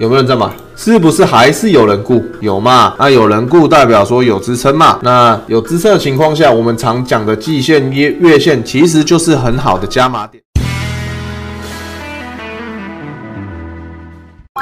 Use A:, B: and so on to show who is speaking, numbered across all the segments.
A: 有没有人在买？是不是还是有人顾？有嘛？那有人顾代表说有支撑嘛？那有支撑的情况下，我们常讲的季线、月月线其实就是很好的加码点。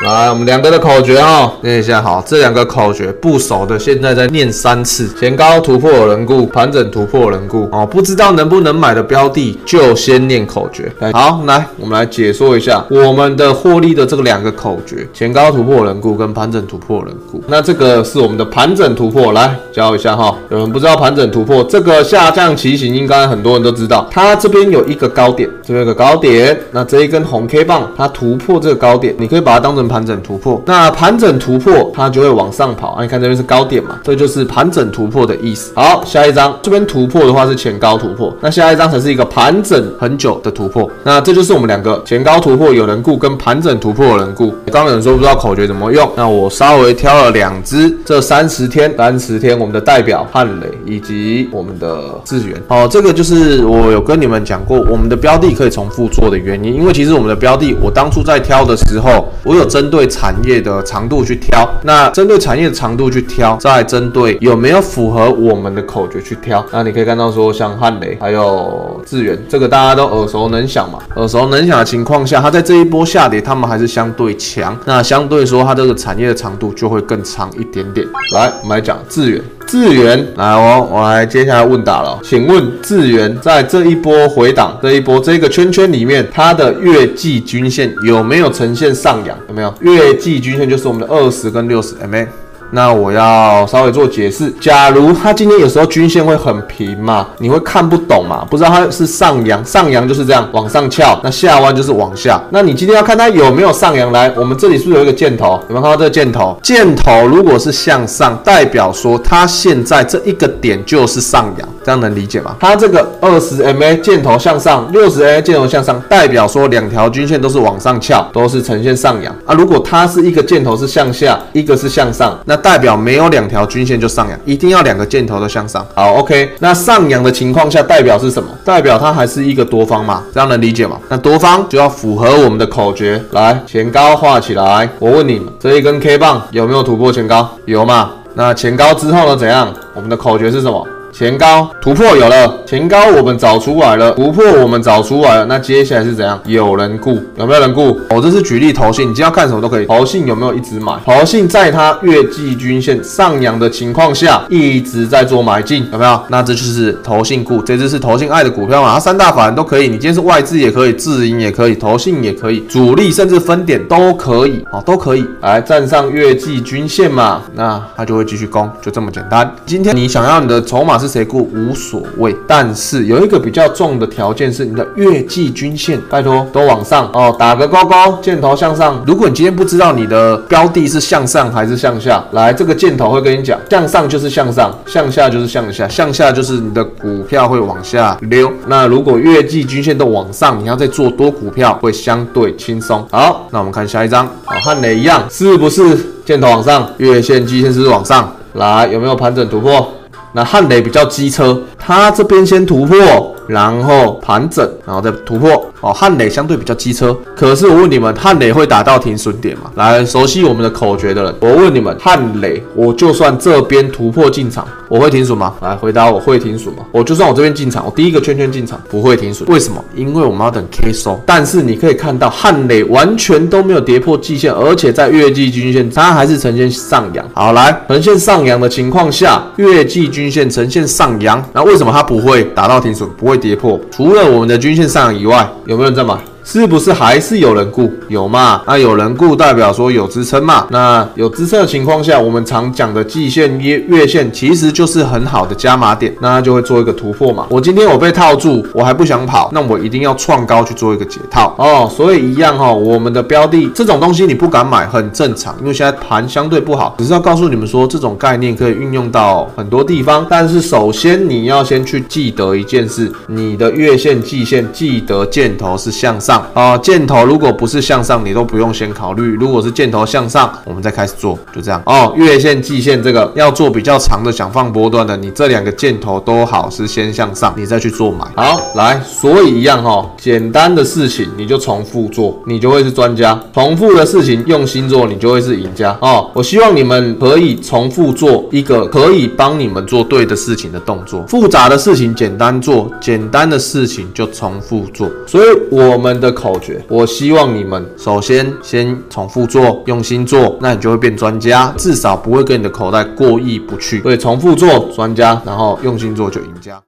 A: 来，我们两个的口诀哦，念一下好。这两个口诀不熟的，现在再念三次。前高突破人固，盘整突破人固哦。不知道能不能买的标的，就先念口诀。好，来，我们来解说一下我们的获利的这个两个口诀：前高突破人固跟盘整突破人固。那这个是我们的盘整突破，来教一下哈。有人不知道盘整突破这个下降旗形，应该很多人都知道。它这边有一个高点，这边有个高点。那这一根红 K 棒，它突破这个高点，你可以把它当成。盘整突破，那盘整突破它就会往上跑啊！你看这边是高点嘛，这就是盘整突破的意思。好，下一张这边突破的话是前高突破，那下一张才是一个盘整很久的突破。那这就是我们两个前高突破有人顾跟盘整突破有人顾。刚刚有人说不知道口诀怎么用，那我稍微挑了两只，这三十天三十天我们的代表汉雷以及我们的智源。哦，这个就是我有跟你们讲过，我们的标的可以重复做的原因，因为其实我们的标的我当初在挑的时候，我有针对产业的长度去挑，那针对产业的长度去挑，再针对有没有符合我们的口诀去挑。那你可以看到说，像汉雷还有智源，这个大家都耳熟能详嘛。耳熟能详的情况下，它在这一波下跌，它们还是相对强。那相对说，它这个产业的长度就会更长一点点。来，我们来讲智源。智源来哦，我来接下来问答了。请问智源在这一波回档，这一波这个圈圈里面，它的月季均线有没有呈现上扬？有没有？月季均线就是我们的二十跟六十 MA。那我要稍微做解释。假如它今天有时候均线会很平嘛，你会看不懂嘛？不知道它是上扬，上扬就是这样往上翘，那下弯就是往下。那你今天要看它有没有上扬来，我们这里是不是有一个箭头？有没有看到这个箭头？箭头如果是向上，代表说它现在这一个点就是上扬，这样能理解吗？它这个二十 MA 箭头向上，六十 MA 箭头向上，代表说两条均线都是往上翘，都是呈现上扬啊。如果它是一个箭头是向下，一个是向上，那代表没有两条均线就上扬，一定要两个箭头都向上。好，OK，那上扬的情况下代表是什么？代表它还是一个多方嘛，这样能理解吗？那多方就要符合我们的口诀，来前高画起来。我问你们，这一根 K 棒有没有突破前高？有嘛？那前高之后呢？怎样？我们的口诀是什么？前高突破有了，前高我们找出来了，突破我们找出来了，那接下来是怎样？有人顾有没有人顾？我这是举例投信，你今天要看什么都可以。投信有没有一直买？投信在它月季均线上扬的情况下，一直在做买进，有没有？那这就是投信顾，这只是投信爱的股票嘛？它三大法人都可以，你今天是外资也可以，自营也可以，投信也可以，主力甚至分点都可以，哦，都可以来站上月季均线嘛？那它就会继续攻，就这么简单。今天你想要你的筹码是？谁顾无所谓，但是有一个比较重的条件是你的月季均线，拜托都往上哦，打个勾勾，箭头向上。如果你今天不知道你的标的是向上还是向下，来这个箭头会跟你讲，向上就是向上，向下就是向下，向下就是你的股票会往下溜。那如果月季均线都往上，你要再做多股票会相对轻松。好，那我们看下一张，好，汉雷一样，是不是箭头往上，月线、季线是不是往上？来，有没有盘整突破？那汉雷比较机车，它这边先突破，然后盘整，然后再突破。哦，汉雷相对比较机车，可是我问你们，汉雷会打到停损点吗？来，熟悉我们的口诀的人，我问你们，汉雷，我就算这边突破进场，我会停损吗？来回答，我会停损吗？我就算我这边进场，我第一个圈圈进场，不会停损。为什么？因为我们要等 K 收。但是你可以看到，汉雷完全都没有跌破季线，而且在月季均线，它还是呈现上扬。好，来，呈现上扬的情况下，月季均线呈现上扬，那为什么它不会打到停损，不会跌破？除了我们的均线上扬以外。有没有人在买？是不是还是有人顾？有嘛？那有人顾代表说有支撑嘛？那有支撑的情况下，我们常讲的季线、月月线其实就是很好的加码点，那就会做一个突破嘛。我今天我被套住，我还不想跑，那我一定要创高去做一个解套哦。所以一样哈，我们的标的这种东西你不敢买很正常，因为现在盘相对不好。只是要告诉你们说，这种概念可以运用到很多地方，但是首先你要先去记得一件事：你的月线、季线记得箭头是向上。上哦。箭头如果不是向上，你都不用先考虑；如果是箭头向上，我们再开始做，就这样哦。月线、季线这个要做比较长的，想放波段的，你这两个箭头都好是先向上，你再去做买。好，来，所以一样哈，简单的事情你就重复做，你就会是专家；重复的事情用心做，你就会是赢家哦。我希望你们可以重复做一个可以帮你们做对的事情的动作，复杂的事情简单做，简单的事情就重复做。所以我们的口诀，我希望你们首先先重复做，用心做，那你就会变专家，至少不会跟你的口袋过意不去。所以重复做专家，然后用心做就赢家。